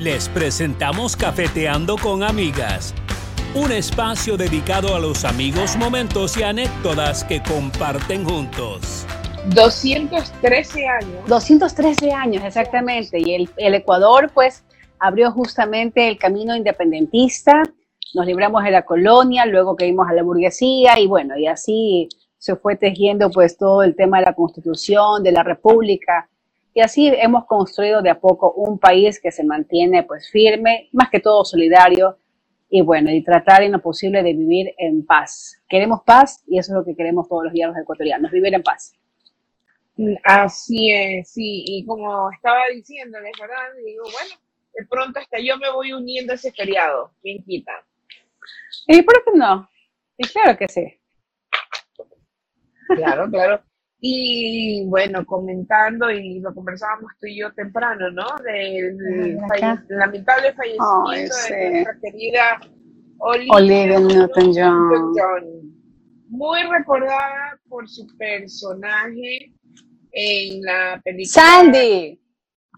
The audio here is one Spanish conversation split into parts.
Les presentamos Cafeteando con Amigas, un espacio dedicado a los amigos, momentos y anécdotas que comparten juntos. 213 años. 213 años, exactamente. Y el, el Ecuador, pues, abrió justamente el camino independentista. Nos libramos de la colonia, luego caímos a la burguesía y bueno, y así se fue tejiendo pues todo el tema de la constitución, de la república. Y así hemos construido de a poco un país que se mantiene pues firme, más que todo solidario, y bueno, y tratar en lo posible de vivir en paz. Queremos paz y eso es lo que queremos todos los días los ecuatorianos, vivir en paz. Así es, sí, y como estaba diciéndoles, ¿verdad? Digo, bueno, de pronto hasta yo me voy uniendo a ese feriado, ¿quién quita? ¿Y por qué no? Y claro que sí. Claro, claro. Y bueno, comentando, y lo conversábamos tú y yo temprano, ¿no? Del falle- lamentable fallecimiento de nuestra querida Olivia, Olivia Newton-John. Newton-John. Muy recordada por su personaje en la película Sandy.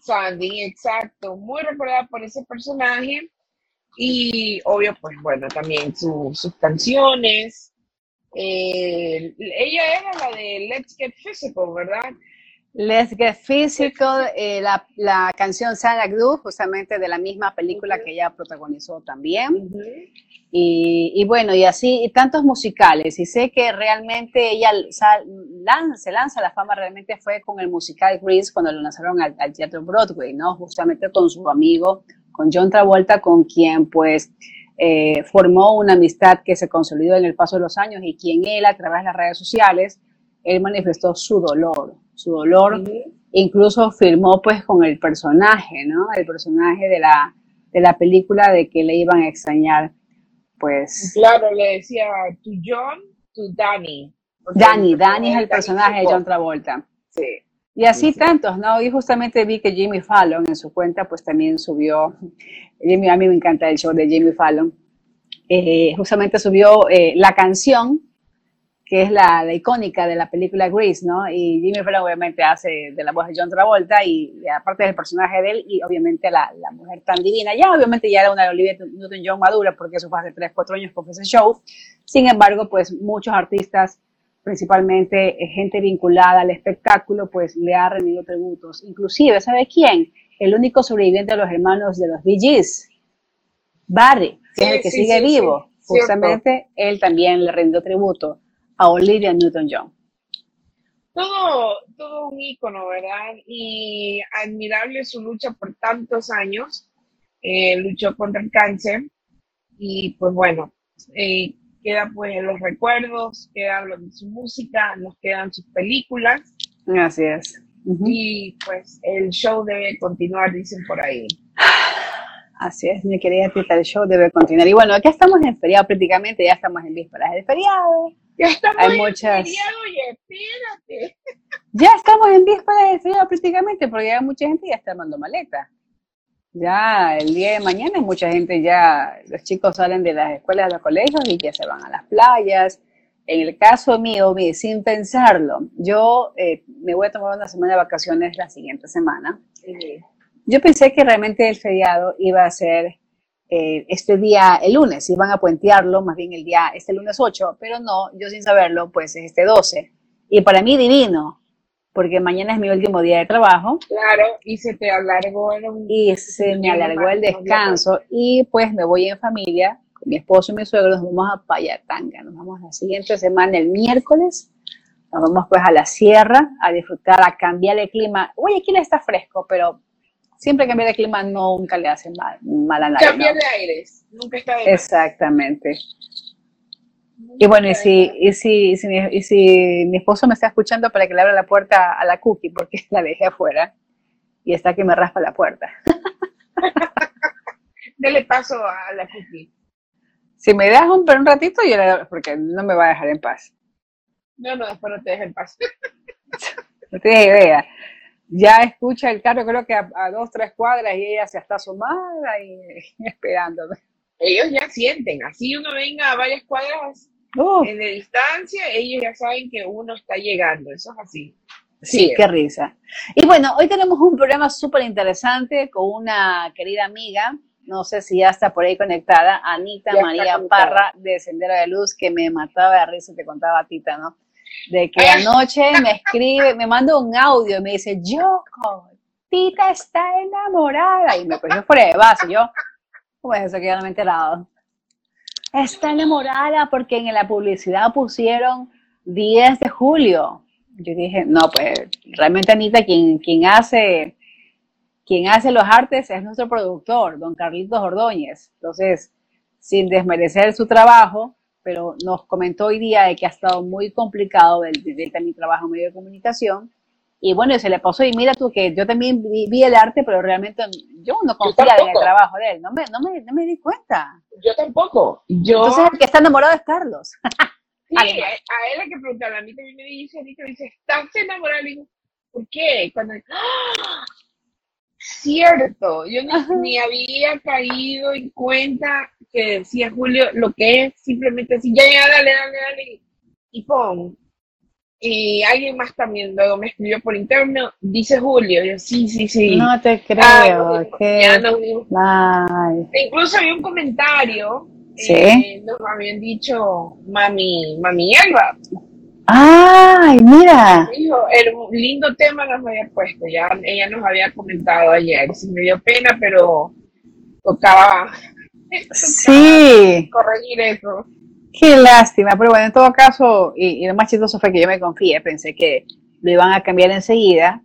Sandy, exacto. Muy recordada por ese personaje. Y obvio, pues bueno, también su- sus canciones. Eh, ella era la de Let's Get Physical, ¿verdad? Let's Get Physical, eh, la, la canción Santa Cruz, justamente de la misma película que ella protagonizó también. Y, y bueno, y así, y tantos musicales. Y sé que realmente ella sal- lan- se lanza la fama, realmente fue con el musical Grease cuando lo lanzaron al, al Teatro Broadway, ¿no? Justamente con su amigo, con John Travolta, con quien pues eh, formó una amistad que se consolidó en el paso de los años y quien él, a través de las redes sociales, él manifestó su dolor, su dolor, incluso firmó pues con el personaje, ¿no? El personaje de la, de la película de que le iban a extrañar, pues, Claro, le decía to John, to Danny. Danny, Danny es el Danny personaje de. John Travolta. Sí. Y así Sí, sí. tantos, ¿no? Y justamente vi que Jimmy Fallon en su cuenta, pues también subió, Jimmy, a mí me encanta el show de Jimmy Fallon, eh, justamente subió eh, la canción, que es la, la icónica de la película Grease, ¿no? Y Jimmy Fallon obviamente hace de la voz de John Travolta y, y aparte del personaje de él y obviamente la, la mujer tan divina, ya obviamente ya era una Olivia Newton-John madura porque eso fue hace 3, 4 años con ese show, sin embargo, pues muchos artistas principalmente eh, gente vinculada al espectáculo, pues le ha rendido tributos. Inclusive, ¿sabe quién? El único sobreviviente de los hermanos de los Bee Gees, Barry, que es el que sí, sigue sí, vivo. Justamente él también le rindió tributo a Olivia Newton-John. Todo, todo un ícono, ¿verdad? Y admirable su lucha por tantos años. Eh, luchó contra el cáncer y pues bueno, eh, queda pues los recuerdos, queda lo de su música, nos quedan sus películas Así es. Y pues el show debe continuar, dicen por ahí. Así es, mi querida Tita, el show debe continuar. Y bueno, acá estamos en feriado prácticamente, ya estamos en vísperas del feriado. Ya estamos Hay en muchas- feriado, oye, espérate. Ya estamos en vísperas del feriado prácticamente, porque ya mucha gente ya está armando maleta. Ya el día de mañana mucha gente ya, los chicos salen de las escuelas, de los colegios y ya se van a las playas. En el caso mío, sin pensarlo, yo eh, me voy a tomar una semana de vacaciones la siguiente semana. Yo pensé que realmente el feriado iba a ser eh, este día, el lunes, iban a puentearlo, más bien el día, este lunes 8, pero no, yo sin saberlo, pues es este 12. Y para mí divino, porque mañana es mi último día de trabajo Claro, y se te alargó un- y se me alargó el descanso y pues me voy en familia con mi esposo y mi suegro, nos vamos a Payatanga, nos vamos la siguiente semana, el miércoles, nos vamos pues a la sierra a disfrutar, a cambiar el clima. Oye, aquí está fresco, pero siempre cambiar el clima nunca le hace mal, mal a nadie. Cambiar de aires, nunca está de. Exactamente. Y bueno, y si, y, si, y, si mi, y si mi esposo me está escuchando para que le abra la puerta a la cookie, porque la dejé afuera y está que me raspa la puerta. Dele paso a la cookie. Si me das un, un ratito, yo le porque no me va a dejar en paz. No, no, después no te dejen paso. No tienes idea. Ya escucha el carro, creo que a, a dos, tres cuadras y ella se está asomada y esperándome. Ellos ya sienten, así uno venga a varias cuadras Uf, eh, de distancia, ellos ya saben que uno está llegando, eso es así. Sí, qué risa. Y bueno, hoy tenemos un programa súper interesante con una querida amiga, no sé si ya está por ahí conectada, Anita María Parra de Sendero de Luz, que me mataba de risa, te contaba a Tita, ¿no? De que anoche me escribe, me manda un audio y me dice, yo, Tita está enamorada. Y me cogió fuera de base. Yo, ¿cómo es eso que yo no me he enterado? Está enamorada porque en la publicidad pusieron 10 de julio. Yo dije, no, pues realmente Anita, quien, quien hace quien hace los artes es nuestro productor, don Carlitos Ordóñez. Entonces, sin desmerecer su trabajo, pero nos comentó hoy día de que ha estado muy complicado el, el, mi trabajo en medio de comunicación. Y bueno, se le pasó, y mira tú que yo también vi, el arte, pero realmente yo no confía en el trabajo de él, no me, no me, no me di cuenta. Yo tampoco. Yo... Entonces el que está enamorado es Carlos. Sí, a, él hay que preguntarle, a mí también me dice, a mí me dice, ¿estás enamorado? Digo, ¿por qué? Cuando, ¡Ah! Cierto, yo ni había caído en cuenta que decía Julio lo que es simplemente así, ya, ya, dale, dale, dale, y pon. Y alguien más también luego me escribió por interno, dice Julio, yo sí, sí, sí. No te creo, que... Incluso había un comentario, ¿Sí? Eh, nos habían dicho mami, mami Elba. ¡Ay, mira! el lindo tema nos había puesto, ya ella nos había comentado ayer, sí me dio pena, pero tocaba, sí. corregir eso. Qué lástima, pero bueno, en todo caso, y, lo más chistoso fue que yo me confié, pensé que lo iban a cambiar enseguida,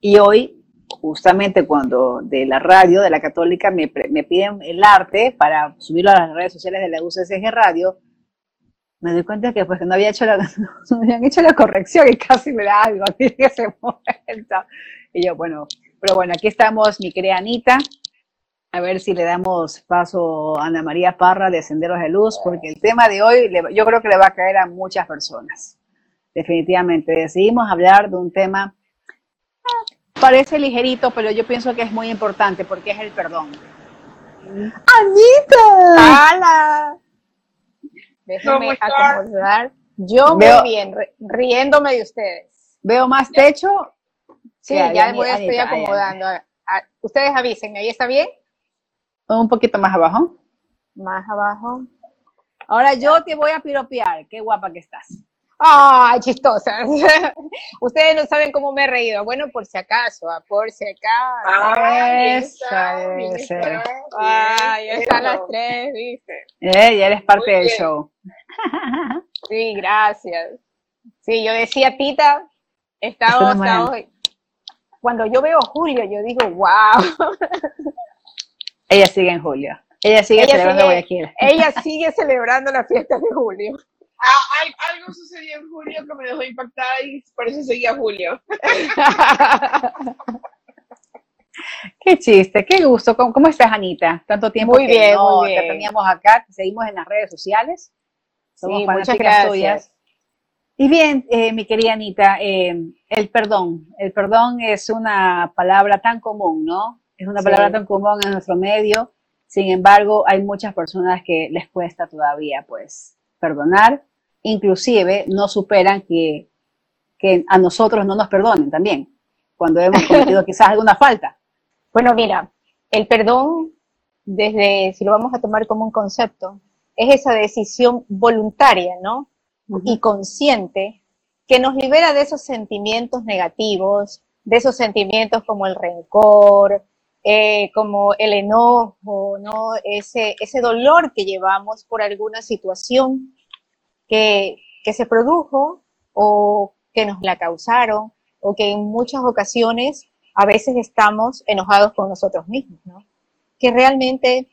y hoy, justamente cuando de la radio, de la católica, me, me piden el arte para subirlo a las redes sociales de la UCSG Radio, me doy cuenta que pues no había hecho la, no habían hecho la corrección y casi me da algo, tiene que se vuelta. Y yo, bueno, pero bueno, aquí estamos, mi querida Anita, a ver si le damos paso a Ana María Parra de Senderos de Luz, porque el tema de hoy yo creo que le va a caer a muchas personas. Definitivamente, decidimos hablar de un tema, parece ligerito, pero yo pienso que es muy importante porque es el perdón. ¡Anita! ¡Hala! Déjenme acomodar. Yo muy bien, riéndome de ustedes. ¿Veo más techo? Sí, ya, voy, estoy acomodando. Ustedes avisen, ¿ahí está bien? Un poquito más abajo. Más abajo. Ahora yo te voy a piropear. Qué guapa que estás. ¡Ay, chistosa! Ustedes no saben cómo me he reído. Bueno, por si acaso, ah, por si acaso. Ay, Ay, están las tres, ¿viste? Eh, ya eres parte del show. Sí, gracias. Sí, yo decía, Tita, estamos, hoy. Cuando yo veo Julio, yo digo, wow. Ella sigue en Julio. Ella sigue celebrando Guayaquil. Ella sigue celebrando la fiesta de Julio. Ah, algo sucedió en Julio que me dejó impactada y por eso seguía Julio. Qué chiste, qué gusto. ¿Cómo, estás, Anita? Tanto tiempo muy bien, muy bien. te teníamos acá, seguimos en las redes sociales. Somos sí, muchas gracias. tuyas. Y bien, eh, mi querida Anita, eh, el perdón. El perdón es una palabra tan común, ¿no? Es una palabra tan común en nuestro medio. Sin embargo, hay muchas personas que les cuesta todavía, pues, perdonar. Inclusive no superan que, que a nosotros no nos perdonen también, cuando hemos cometido quizás alguna falta. Bueno, mira, el perdón, desde, si lo vamos a tomar como un concepto, es esa decisión voluntaria, ¿no? Y consciente que nos libera de esos sentimientos negativos, de esos sentimientos como el rencor, eh, como el enojo, ¿no? Ese, ese dolor que llevamos por alguna situación que, que se produjo o que nos la causaron o que en muchas ocasiones a veces estamos enojados con nosotros mismos, ¿no? Que realmente,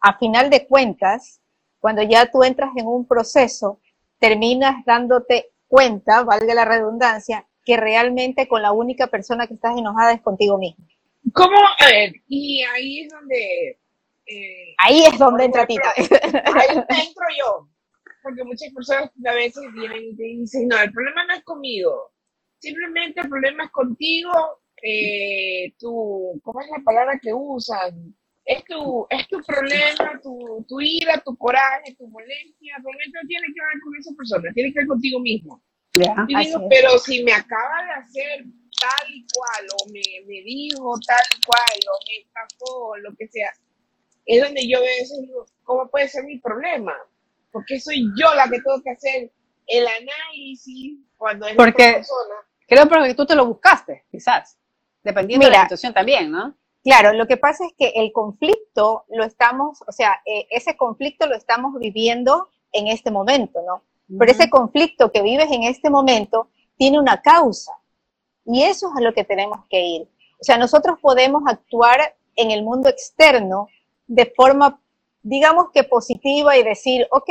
a final de cuentas, cuando ya tú entras en un proceso, terminas dándote cuenta, valga la redundancia, que realmente con la única persona que estás enojada es contigo mismo. ¿Cómo? A ver, y ahí es donde... Eh, ahí es donde entra Tita. Ahí entro yo. Porque muchas personas a veces vienen y te dicen, no, el problema no es conmigo. Simplemente el problema es contigo. Eh, tu, ¿Cómo es la palabra que usan? Es tu, es tu problema, tu, tu ira, tu coraje, tu molestia. Realmente no tiene que ver con esa persona, tiene que ver contigo mismo. y digo, pero si me acaba de hacer tal y cual, o me, me dijo tal y cual, o me estafó, lo que sea, es donde yo veo eso y digo, ¿cómo puede ser mi problema? Porque soy yo la que tengo que hacer el análisis cuando es porque, otra persona. Creo porque tú te lo buscaste, quizás, dependiendo de la situación también, ¿no? Claro, lo que pasa es que el conflicto lo estamos, o sea, eh, ese conflicto lo estamos viviendo en este momento, ¿no? Pero ese conflicto que vives en este momento tiene una causa. Y eso es a lo que tenemos que ir. O sea, nosotros podemos actuar en el mundo externo de forma, digamos que positiva y decir, ok,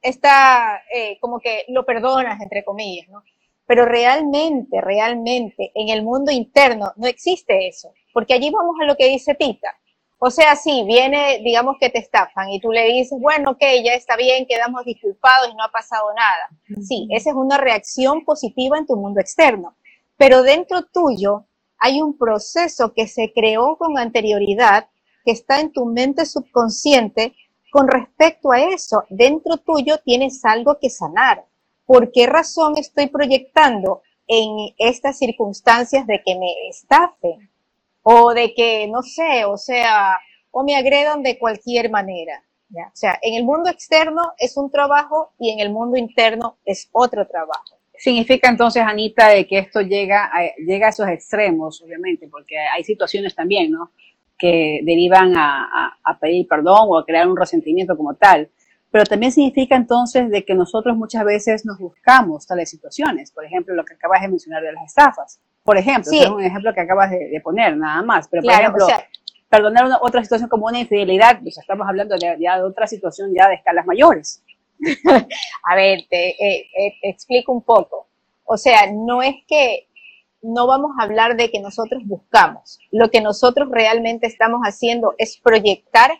está eh, como que lo perdonas, entre comillas, ¿no? Pero realmente, realmente, en el mundo interno no existe eso, porque allí vamos a lo que dice Tita. O sea, sí, viene, digamos que te estafan y tú le dices, bueno, ok, ya está bien, quedamos disculpados y no ha pasado nada. Sí, esa es una reacción positiva en tu mundo externo. Pero dentro tuyo hay un proceso que se creó con anterioridad, que está en tu mente subconsciente con respecto a eso. Dentro tuyo tienes algo que sanar. ¿Por qué razón estoy proyectando en estas circunstancias de que me estafen? o de que, no sé, o sea, o me agredan de cualquier manera. ¿ya? O sea, en el mundo externo es un trabajo y en el mundo interno es otro trabajo. Significa entonces, Anita, de que esto llega a, llega a esos extremos, obviamente, porque hay situaciones también, ¿no? Que derivan a, a pedir perdón o a crear un resentimiento como tal pero también significa entonces de que nosotros muchas veces nos buscamos tales situaciones, por ejemplo, lo que acabas de mencionar de las estafas, por ejemplo, es un ejemplo que acabas de, poner, nada más, pero por ejemplo, perdonar otra situación como una infidelidad, pues estamos hablando de, ya de otra situación ya de escalas mayores. A ver, te eh, eh, explico un poco. O sea, no es que no vamos a hablar de que nosotros buscamos. Lo que nosotros realmente estamos haciendo es proyectar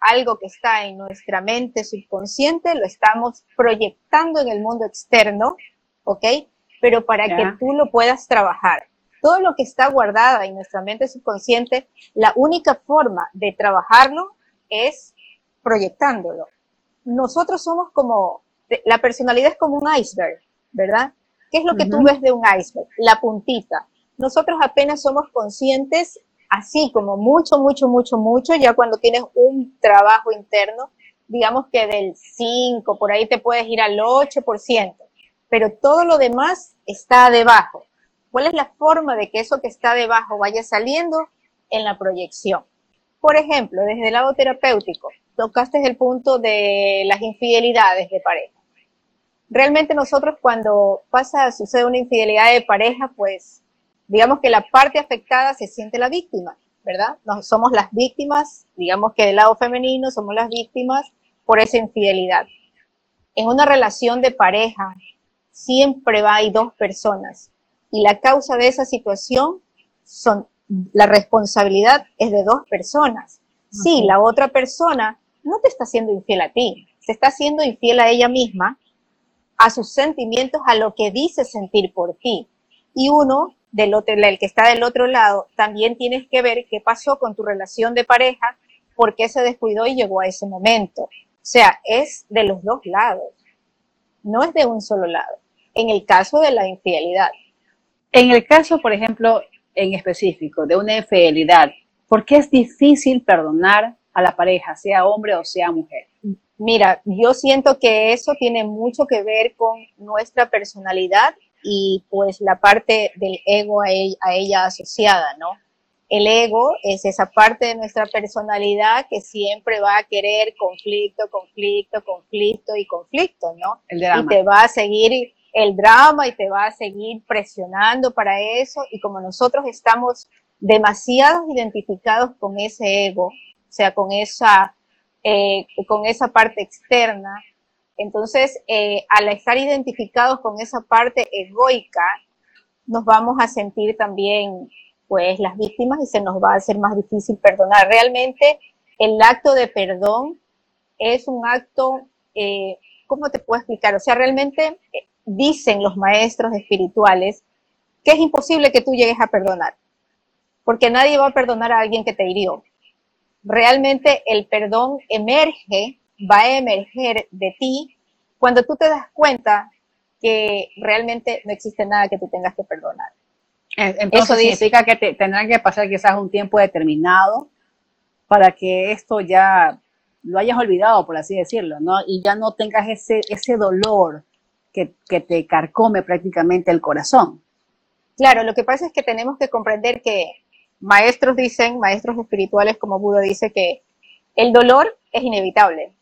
algo que está en nuestra mente subconsciente, lo estamos proyectando en el mundo externo, ¿ok? Pero para que tú lo puedas trabajar. Todo lo que está guardado en nuestra mente subconsciente, la única forma de trabajarlo es proyectándolo. Nosotros somos como, la personalidad es como un iceberg, ¿verdad? ¿Qué es lo que tú ves de un iceberg? La puntita. Nosotros apenas somos conscientes así como mucho, mucho, mucho, mucho, ya cuando tienes un trabajo interno, digamos que del 5, por ahí te puedes ir al 8%, pero todo lo demás está debajo. ¿Cuál es la forma de que eso que está debajo vaya saliendo? En la proyección. Por ejemplo, desde el lado terapéutico, tocaste el punto de las infidelidades de pareja. Realmente nosotros cuando pasa, sucede una infidelidad de pareja, pues digamos que la parte afectada se siente la víctima, ¿verdad? No, somos las víctimas, digamos que del lado femenino somos las víctimas por esa infidelidad. En una relación de pareja siempre va hay dos personas y la causa de esa situación son la responsabilidad es de dos personas. Sí, la otra persona no te está siendo infiel a ti, se está siendo infiel a ella misma, a sus sentimientos, a lo que dice sentir por ti. Y uno del otro, el que está del otro lado, también tienes que ver qué pasó con tu relación de pareja, por qué se descuidó y llegó a ese momento. O sea, es de los dos lados, no es de un solo lado. En el caso de la infidelidad. En el caso, por ejemplo, en específico, de una infidelidad, ¿por qué es difícil perdonar a la pareja, sea hombre o sea mujer? Mira, yo siento que eso tiene mucho que ver con nuestra personalidad y pues la parte del ego a ella, asociada, ¿no? El ego es esa parte de nuestra personalidad que siempre va a querer conflicto, conflicto, conflicto y conflicto, ¿no? El drama. Y te va a seguir el drama y te va a seguir presionando para eso. Y como nosotros estamos demasiado identificados con ese ego, o sea, con esa, eh, con esa parte externa, entonces, eh, al estar identificados con esa parte egoica, nos vamos a sentir también, pues, las víctimas y se nos va a hacer más difícil perdonar. Realmente, el acto de perdón es un acto, eh, ¿cómo te puedo explicar? O sea, realmente eh, dicen los maestros espirituales que es imposible que tú llegues a perdonar, porque nadie va a perdonar a alguien que te hirió. Realmente el perdón emerge va a emerger de ti cuando tú te das cuenta que realmente no existe nada que tú tengas que perdonar. Entonces Eso significa que te, tendrán que pasar quizás un tiempo determinado para que esto ya lo hayas olvidado, por así decirlo, ¿no? Y ya no tengas ese, ese dolor que, que te carcome prácticamente el corazón. Claro, lo que pasa es que tenemos que comprender que maestros dicen, maestros espirituales como Buda dice que el dolor es inevitable.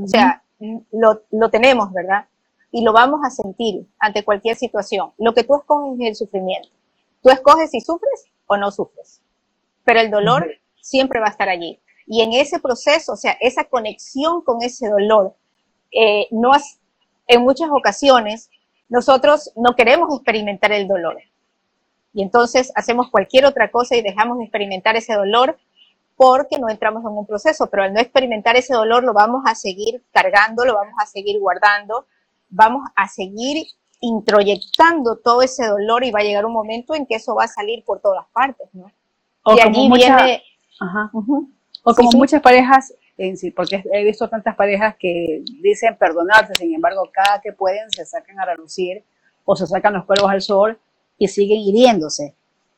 O sea, lo, lo, tenemos, ¿verdad? Y lo vamos a sentir ante cualquier situación. Lo que tú escoges es el sufrimiento. Tú escoges si sufres o no sufres. Pero el dolor siempre va a estar allí. Y en ese proceso, o sea, esa conexión con ese dolor, eh, no en muchas ocasiones nosotros no queremos experimentar el dolor. Y entonces hacemos cualquier otra cosa y dejamos de experimentar ese dolor porque no entramos en un proceso, pero al no experimentar ese dolor lo vamos a seguir cargando, lo vamos a seguir guardando, vamos a seguir introyectando todo ese dolor y va a llegar un momento en que eso va a salir por todas partes, ¿no? O y allí viene... Ajá. O como muchas parejas en sí, porque he visto tantas parejas que dicen perdonarse, sin embargo, cada que pueden se sacan a relucir o se sacan los cuervos al sol y siguen hiriéndose.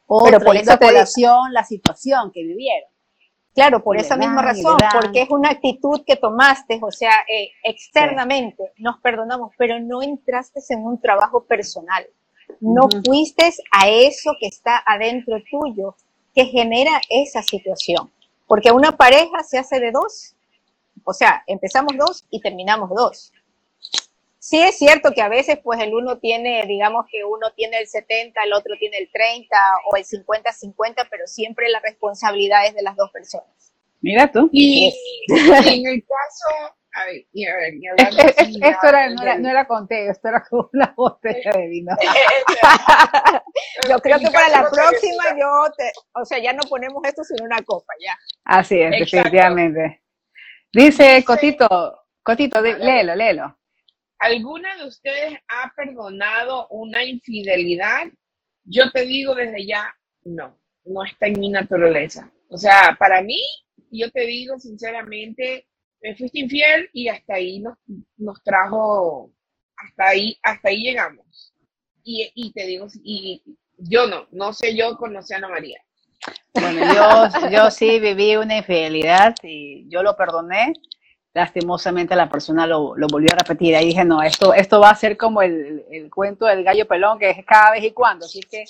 O Pero por esa población la situación que vivieron. Claro, por esa misma razón, porque es una actitud que tomaste, o sea, eh, externamente nos perdonamos, pero no entraste en un trabajo personal. No fuiste a eso que está adentro tuyo, que genera esa situación. Porque una pareja se hace de dos, o sea, empezamos dos y terminamos dos. Sí es cierto que a veces pues el uno tiene, digamos que uno tiene el 70, el otro tiene el 30 o el 50-50, pero siempre la responsabilidad es de las dos personas. Mira tú. Y, en el caso, a ver, y a ver, esto era, no, era, no era conté, esto era como una botella de vino. yo creo que para la próxima yo, te, o sea, ya no ponemos esto sino una copa, ya. Así es, definitivamente. Dice Cotito, Cotito, léelo, léelo. ¿Alguna de ustedes ha perdonado una infidelidad? Yo te digo desde ya, no, no está en mi naturaleza. O sea, para mí, yo te digo sinceramente, me fuiste infiel y hasta ahí nos, nos trajo, hasta ahí, hasta ahí llegamos. Y, y te digo, y yo no, no sé yo con Ana María. Bueno, yo, yo sí viví una infidelidad y yo lo perdoné lastimosamente la persona lo, volvió a repetir. Ahí dije, no, esto, esto va a ser como el, cuento del gallo pelón, que es cada vez y cuando. Así que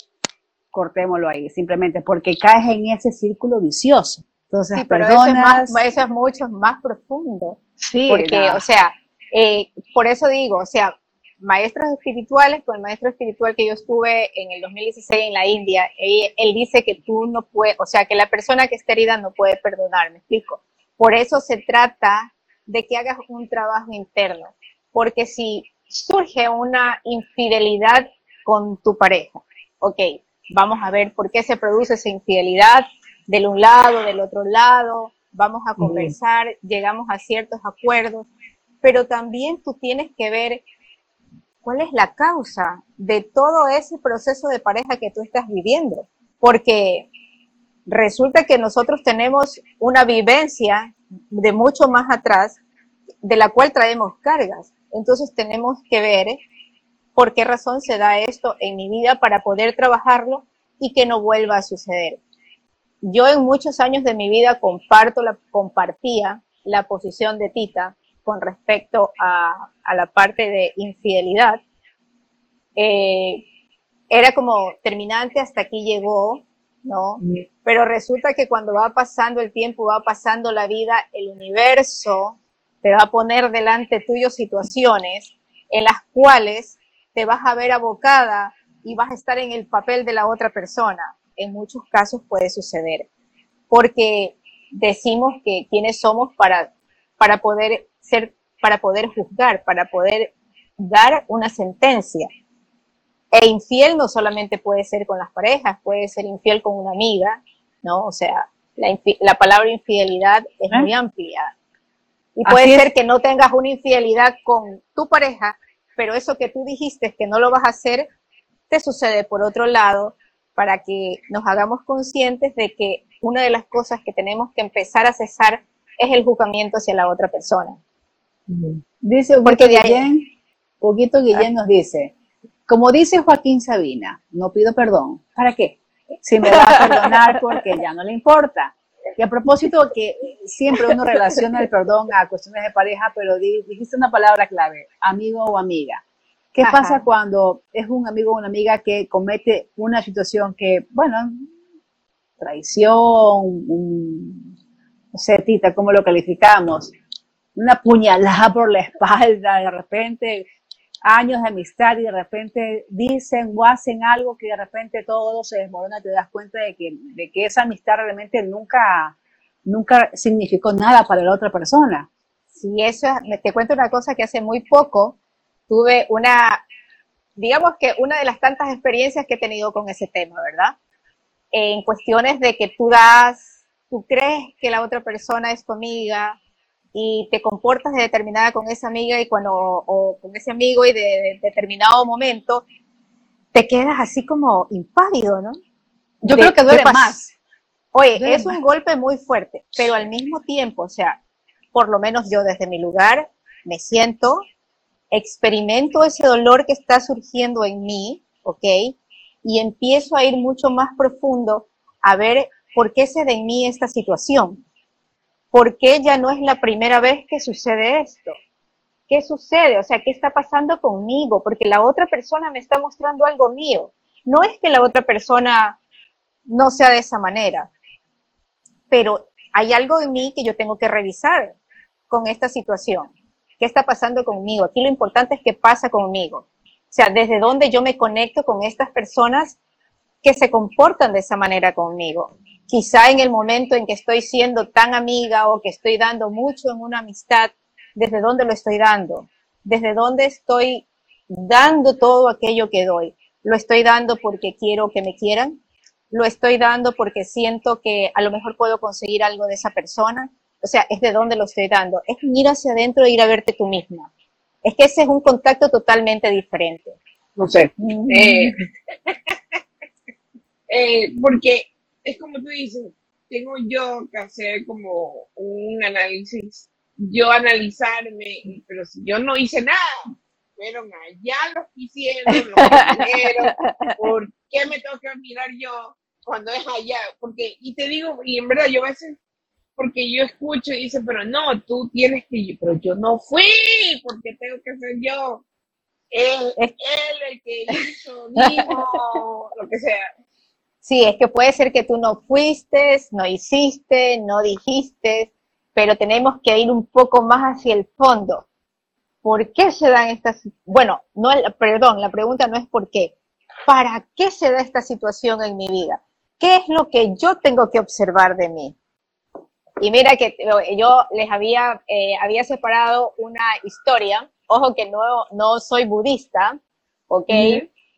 cortémoslo ahí, simplemente porque caes en ese círculo vicioso. Entonces, pero perdonas. Eso es, mucho más profundo. Sí, porque, o sea, eh, por eso digo, o sea, maestros espirituales, con el maestro espiritual que yo estuve en el 2016 en la India, él, él dice que tú no puedes, o sea, que la persona que está herida no puede perdonar, me explico. Por eso se trata de que hagas un trabajo interno. Porque si surge una infidelidad con tu pareja, ok, vamos a ver por qué se produce esa infidelidad del un lado, del otro lado, vamos a conversar, llegamos a ciertos acuerdos, pero también tú tienes que ver cuál es la causa de todo ese proceso de pareja que tú estás viviendo, porque resulta que nosotros tenemos una vivencia de mucho más atrás, de la cual traemos cargas. Entonces tenemos que ver por qué razón se da esto en mi vida para poder trabajarlo y que no vuelva a suceder. Yo en muchos años de mi vida comparto la, compartía la posición de Tita con respecto a, la parte de infidelidad. Eh, era como terminante, hasta aquí llegó, ¿no? Pero resulta que cuando va pasando el tiempo, va pasando la vida, el universo te va a poner delante tuyo situaciones en las cuales te vas a ver abocada y vas a estar en el papel de la otra persona. En muchos casos puede suceder, porque decimos que quiénes somos para, para poder ser, para poder juzgar, para poder dar una sentencia. E infiel no solamente puede ser con las parejas, puede ser infiel con una amiga, ¿no? O sea, la, la palabra infidelidad es muy amplia. Y puede ser que no tengas una infidelidad con tu pareja, pero eso que tú dijiste que no lo vas a hacer, te sucede por otro lado, para que nos hagamos conscientes de que una de las cosas que tenemos que empezar a cesar es el juzgamiento hacia la otra persona. Dice Porque de Guillén, poquito Guillén nos dice, como dice Joaquín Sabina, no pido perdón. ¿Para qué? Si me va a perdonar porque ya no le importa. Y a propósito que siempre uno relaciona el perdón a cuestiones de pareja, pero dijiste una palabra clave, amigo o amiga. ¿Qué pasa cuando es un amigo o una amiga que comete una situación que, bueno, traición, un, no sé, Tita, ¿cómo lo calificamos? Una puñalada por la espalda, de repente años de amistad y de repente dicen o hacen algo que de repente todo se desmorona, te das cuenta de que, de que esa amistad realmente nunca, nunca significó nada para la otra persona. Sí, eso, te cuento una cosa que hace muy poco tuve una, digamos que una de las tantas experiencias que he tenido con ese tema, ¿verdad? En cuestiones de que tú das, tú crees que la otra persona es tu amiga, y te comportas de determinada con esa amiga y cuando, o con ese amigo y de, determinado momento, te quedas así como impávido, ¿no? Yo creo que duele más. Oye, es un golpe muy fuerte, pero al mismo tiempo, o sea, por lo menos yo desde mi lugar me siento, experimento ese dolor que está surgiendo en mí, ¿ok? Y empiezo a ir mucho más profundo a ver por qué se da en mí esta situación. ¿por qué ya no es la primera vez que sucede esto? ¿Qué sucede? O sea, ¿qué está pasando conmigo? Porque la otra persona me está mostrando algo mío. No es que la otra persona no sea de esa manera, pero hay algo en mí que yo tengo que revisar con esta situación. ¿Qué está pasando conmigo? Aquí lo importante es qué pasa conmigo. O sea, desde dónde yo me conecto con estas personas que se comportan de esa manera conmigo quizá en el momento en que estoy siendo tan amiga o que estoy dando mucho en una amistad, ¿desde dónde lo estoy dando? ¿Desde dónde estoy dando todo aquello que doy? ¿Lo estoy dando porque quiero que me quieran? ¿Lo estoy dando porque siento que a lo mejor puedo conseguir algo de esa persona? O sea, es de dónde lo estoy dando. Es ir hacia adentro e ir a verte tú misma. Es que ese es un contacto totalmente diferente. No sé. Mm. Eh, eh, porque es como tú dices, tengo yo que hacer como un análisis, yo analizarme, pero si yo no hice nada, fueron allá los que hicieron, los que ¿por qué me tengo que mirar yo cuando es allá? Porque, y te digo, y en verdad yo a veces, porque yo escucho y dice, pero no, tú tienes que, pero yo no fui, porque tengo que ser yo. Él, él el que hizo, dijo, lo que sea. Sí, es que puede ser que tú no fuiste, no hiciste, no dijiste, pero tenemos que ir un poco más hacia el fondo. ¿Por qué se dan estas, bueno, no, perdón, la pregunta no es por qué, ¿para qué se da esta situación en mi vida? ¿Qué es lo que yo tengo que observar de mí? Y mira que yo les había, eh, había separado una historia, ojo que no, no soy budista, ¿ok?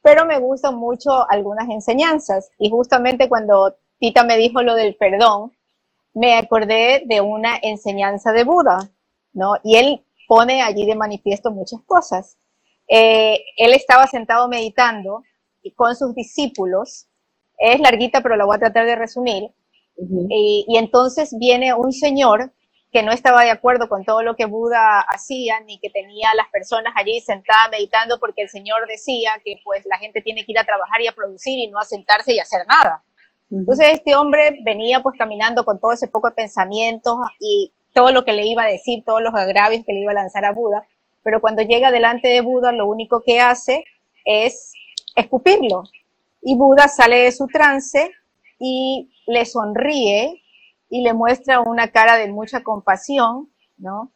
pero me gustan mucho algunas enseñanzas. Y justamente cuando Tita me dijo lo del perdón, me acordé de una enseñanza de Buda, ¿no? Y él pone allí de manifiesto muchas cosas. Eh, él estaba sentado meditando con sus discípulos, es larguita, pero la voy a tratar de resumir, y, y, entonces viene un señor que no estaba de acuerdo con todo lo que Buda hacía, ni que tenía a las personas allí sentadas meditando, porque el Señor decía que pues la gente tiene que ir a trabajar y a producir y no a sentarse y hacer nada. Entonces este hombre venía pues caminando con todo ese poco de pensamientos y todo lo que le iba a decir, todos los agravios que le iba a lanzar a Buda, pero cuando llega delante de Buda lo único que hace es escupirlo. Y Buda sale de su trance y le sonríe y le muestra una cara de mucha compasión, ¿no?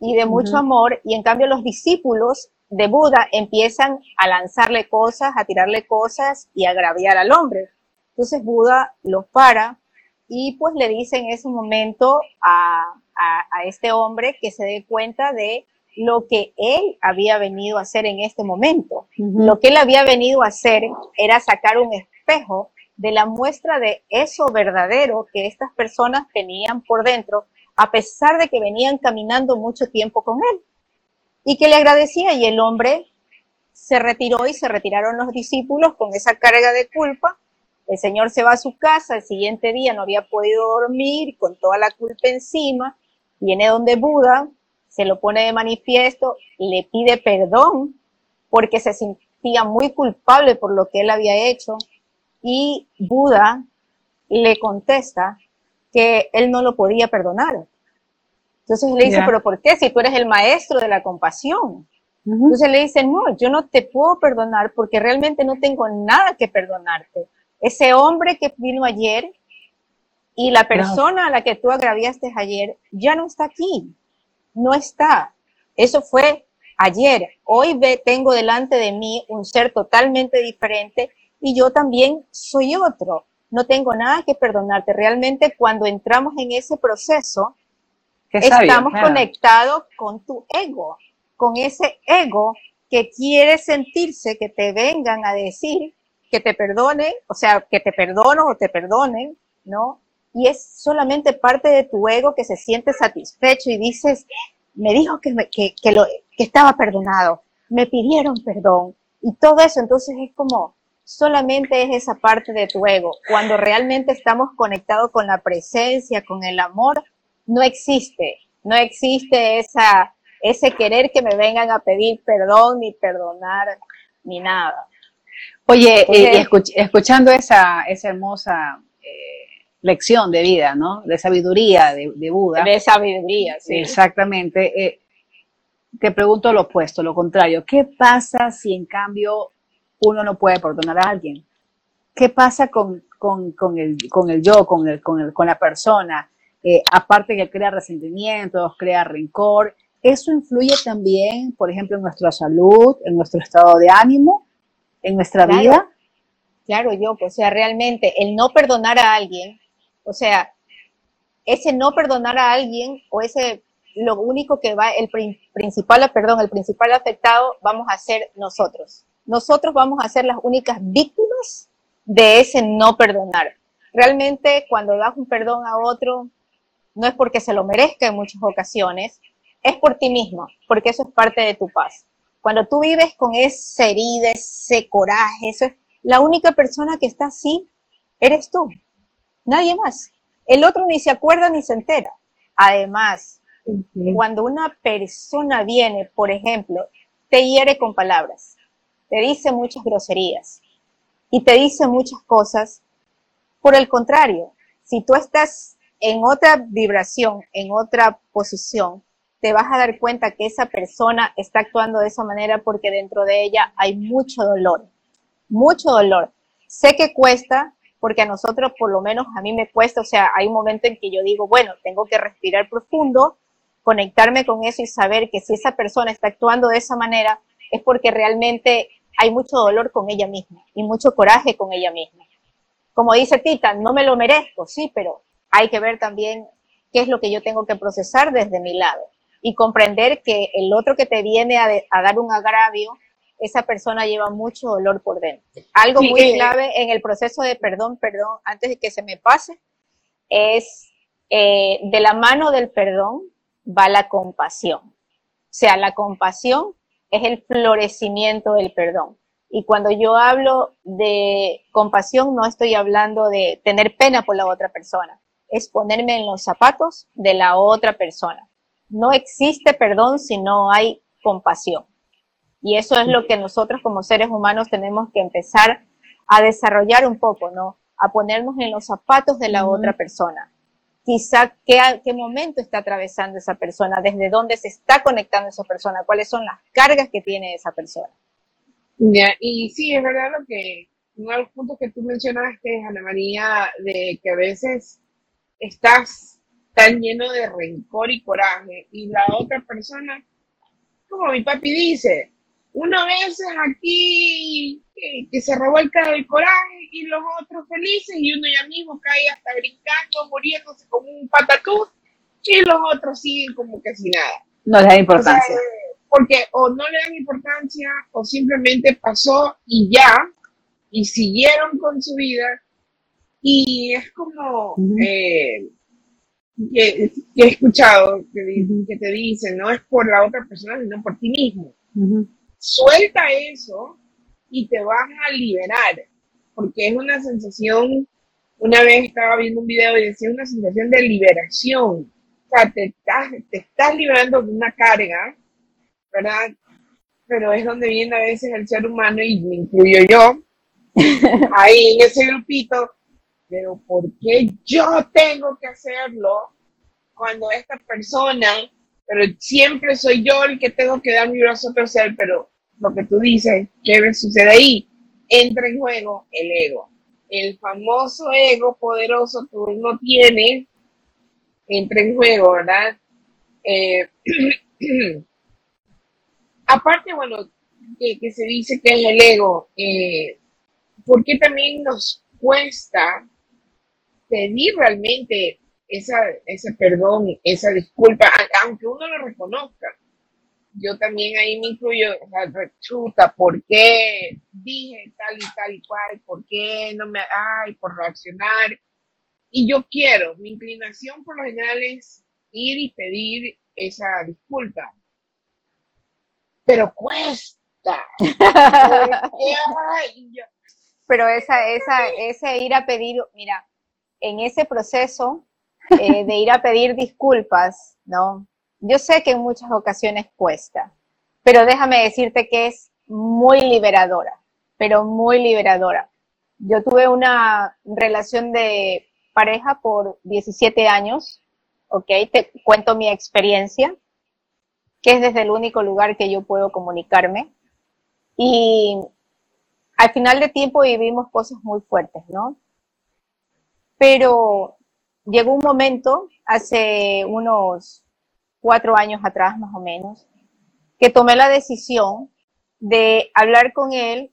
Y de mucho amor, y en cambio los discípulos de Buda empiezan a lanzarle cosas, a tirarle cosas y a agraviar al hombre. Entonces Buda los para y pues le dice en ese momento a, a, este hombre que se dé cuenta de lo que él había venido a hacer en este momento. Lo que él había venido a hacer era sacar un espejo de la muestra de eso verdadero que estas personas tenían por dentro, a pesar de que venían caminando mucho tiempo con él. Y que le agradecía y el hombre se retiró y se retiraron los discípulos con esa carga de culpa. El Señor se va a su casa, el siguiente día no había podido dormir con toda la culpa encima, viene donde Buda, se lo pone de manifiesto, le pide perdón porque se, sentía muy culpable por lo que él había hecho y Buda le contesta que él no lo podía perdonar. Entonces le dice, pero ¿por qué? Si tú eres el maestro de la compasión. Entonces le dice, no, yo no te puedo perdonar porque realmente no tengo nada que perdonarte. Ese hombre que vino ayer y la persona a la que tú agraviaste ayer ya no está aquí, no está. Eso fue ayer. Hoy ve, tengo delante de mí un ser totalmente diferente y yo también soy otro. No tengo nada que perdonarte. Realmente cuando entramos en ese proceso, estamos conectados con tu ego, con ese ego que quiere sentirse que te vengan a decir que te perdonen, o sea, que te perdono o te perdonen, ¿no? Y es solamente parte de tu ego que se siente satisfecho y dices, me dijo que, que, que, lo, que estaba perdonado, me pidieron perdón y todo eso, entonces es como, solamente es esa parte de tu ego. Cuando realmente estamos conectados con la presencia, con el amor, no existe, no existe esa, ese querer que me vengan a pedir perdón, ni perdonar, ni nada. Oye, escuchando esa, esa hermosa eh, lección de vida, ¿no? De sabiduría de, Buda. De sabiduría, sí. Exactamente. Eh, te pregunto lo opuesto, lo contrario. ¿Qué pasa si en cambio uno no puede perdonar a alguien? ¿Qué pasa con, con, con, el, con el yo, con, el, con, el, con la persona? Eh, aparte que crea resentimientos, crea rencor, eso influye también, por ejemplo, en nuestra salud, en nuestro estado de ánimo, en nuestra vida. Claro, yo, o sea, realmente el no perdonar a alguien, o sea, ese no perdonar a alguien o ese lo único que va, el principal, perdón, el principal afectado vamos a ser nosotros. Nosotros vamos a ser las únicas víctimas de ese no perdonar. Realmente cuando das un perdón a otro, no es porque se lo merezca en muchas ocasiones, es por ti mismo, porque eso es parte de tu paz. Cuando tú vives con esa herida, ese coraje, eso es, la única persona que está así, eres tú, nadie más. El otro ni se acuerda ni se entera. Además, cuando una persona viene, por ejemplo, te hiere con palabras, te dice muchas groserías y te dice muchas cosas, por el contrario, si tú estás en otra vibración, en otra posición, te vas a dar cuenta que esa persona está actuando de esa manera porque dentro de ella hay mucho dolor, mucho dolor. Sé que cuesta, porque a nosotros, por lo menos a mí me cuesta, o sea, hay un momento en que yo digo, bueno, tengo que respirar profundo, conectarme con eso y saber que si esa persona está actuando de esa manera es porque realmente hay mucho dolor con ella misma y mucho coraje con ella misma. Como dice Tita, no me lo merezco, sí, pero hay que ver también qué es lo que yo tengo que procesar desde mi lado y comprender que el otro que te viene a, dar un agravio, esa persona lleva mucho dolor por dentro. Algo muy eh, clave en el proceso de perdón, perdón, antes de que se me pase, es eh, de la mano del perdón va la compasión. O sea, la compasión es el florecimiento del perdón. Y cuando yo hablo de compasión, no estoy hablando de tener pena por la otra persona, es ponerme en los zapatos de la otra persona. No existe perdón si no hay compasión. Y eso es lo que nosotros como seres humanos tenemos que empezar a desarrollar un poco, ¿no? A ponernos en los zapatos de la otra persona quizá qué, momento está atravesando esa persona, desde dónde se está conectando esa persona, cuáles son las cargas que tiene esa persona. y sí, es verdad lo que, uno de los puntos que tú mencionaste, Ana María, de que a veces estás tan lleno de rencor y coraje y la otra persona, como mi papi dice, una vez aquí que, se robó el, el coraje y los otros felices y uno ya mismo cae hasta brincando, muriéndose como un patatús y los otros siguen como que sin nada. No le dan importancia. porque o no le dan importancia o simplemente pasó y ya y siguieron con su vida y es como eh, que, he escuchado que, te dicen no es por la otra persona sino por ti mismo suelta eso y te vas a liberar, porque es una sensación, una vez estaba viendo un video y decía una sensación de liberación, o sea, te estás, te estás liberando de una carga, ¿verdad? pero es donde viene a veces el ser humano y me incluyo yo, ahí en ese grupito, pero ¿por qué yo tengo que hacerlo cuando esta persona, pero siempre soy yo el que tengo que dar mi brazo a torcer, pero lo que tú dices, ¿qué sucede ahí? Entra en juego el ego. El famoso ego poderoso que uno tiene, entra en juego, ¿verdad? Eh, aparte, bueno, que, se dice que es el ego, eh, ¿por qué también nos cuesta pedir realmente esa, ese perdón, esa disculpa, aunque uno lo reconozca? Yo también ahí me incluyo, o sea, rechuta, ¿por qué dije tal y tal y cual? ¿Por qué no me, ay, por reaccionar? Y yo quiero, mi inclinación por lo general es ir y pedir esa disculpa. Pero cuesta. Pero esa, esa, ese ir a pedir, mira, en ese proceso eh, de ir a pedir disculpas, ¿no? Yo sé que en muchas ocasiones cuesta, pero déjame decirte que es muy liberadora, pero muy liberadora. Yo tuve una relación de pareja por 17 años, ¿ok? Te cuento mi experiencia, que es desde el único lugar que yo puedo comunicarme. Y al final de tiempo vivimos cosas muy fuertes, ¿no? Pero llegó un momento, hace unos cuatro años atrás más o menos, que tomé la decisión de hablar con él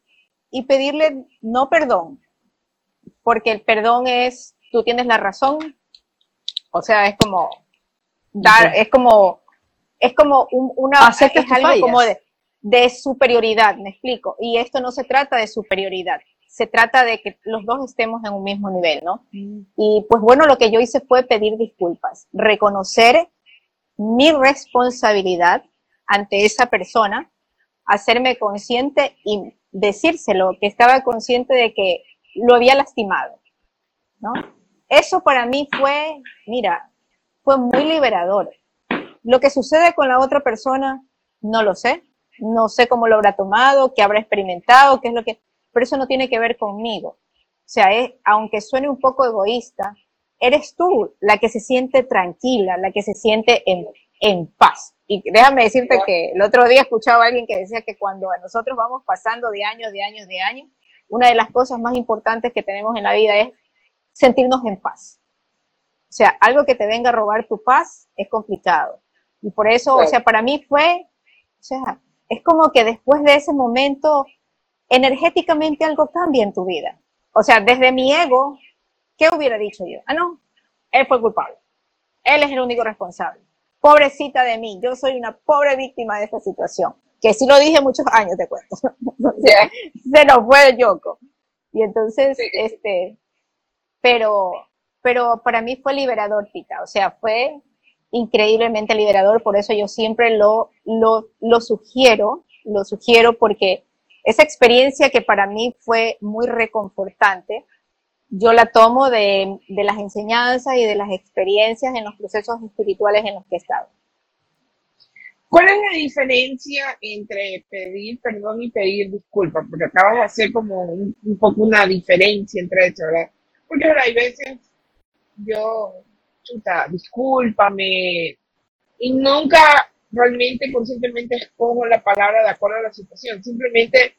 y pedirle no perdón, porque el perdón es, tú tienes la razón, o sea, es como dar, es como, es como una, es algo como de, de superioridad, me explico, y esto no se trata de superioridad, se trata de que los dos estemos en un mismo nivel, ¿no? Mm. Y pues bueno, lo que yo hice fue pedir disculpas, reconocer mi responsabilidad ante esa persona, hacerme consciente y decírselo, que estaba consciente de que lo había lastimado, ¿no? Eso para mí fue, mira, fue muy liberador. Lo que sucede con la otra persona, no lo sé. No sé cómo lo habrá tomado, qué habrá experimentado, qué es lo que... Pero eso no tiene que ver conmigo. O sea, es, aunque suene un poco egoísta, eres tú la que se siente tranquila, la que se siente en, en paz. Y déjame decirte que el otro día escuchaba a alguien que decía que cuando nosotros vamos pasando de años, de años, de años, una de las cosas más importantes que tenemos en la vida es sentirnos en paz. O sea, algo que te venga a robar tu paz es complicado. Y por eso, o sea, para mí fue, o sea, es como que después de ese momento, energéticamente algo cambia en tu vida. O sea, desde mi ego, ¿qué hubiera dicho yo? Ah, no, él fue culpable. Él es el único responsable. Pobrecita de mí, yo soy una pobre víctima de esta situación. Que sí lo dije muchos años, te cuento. Se nos fue el yoco. Y entonces, este, pero, pero para mí fue liberador, Tita. O sea, fue increíblemente liberador, por eso yo siempre lo, lo, lo sugiero, lo sugiero porque esa experiencia que para mí fue muy reconfortante, yo la tomo de, de, las enseñanzas y de las experiencias en los procesos espirituales en los que he estado. ¿Cuál es la diferencia entre pedir perdón y pedir disculpas? Porque acabas de hacer como un, un poco una diferencia entre eso, ¿verdad? Porque hay veces yo chuta, discúlpame. Y nunca realmente conscientemente escojo la palabra de acuerdo a la situación. Simplemente,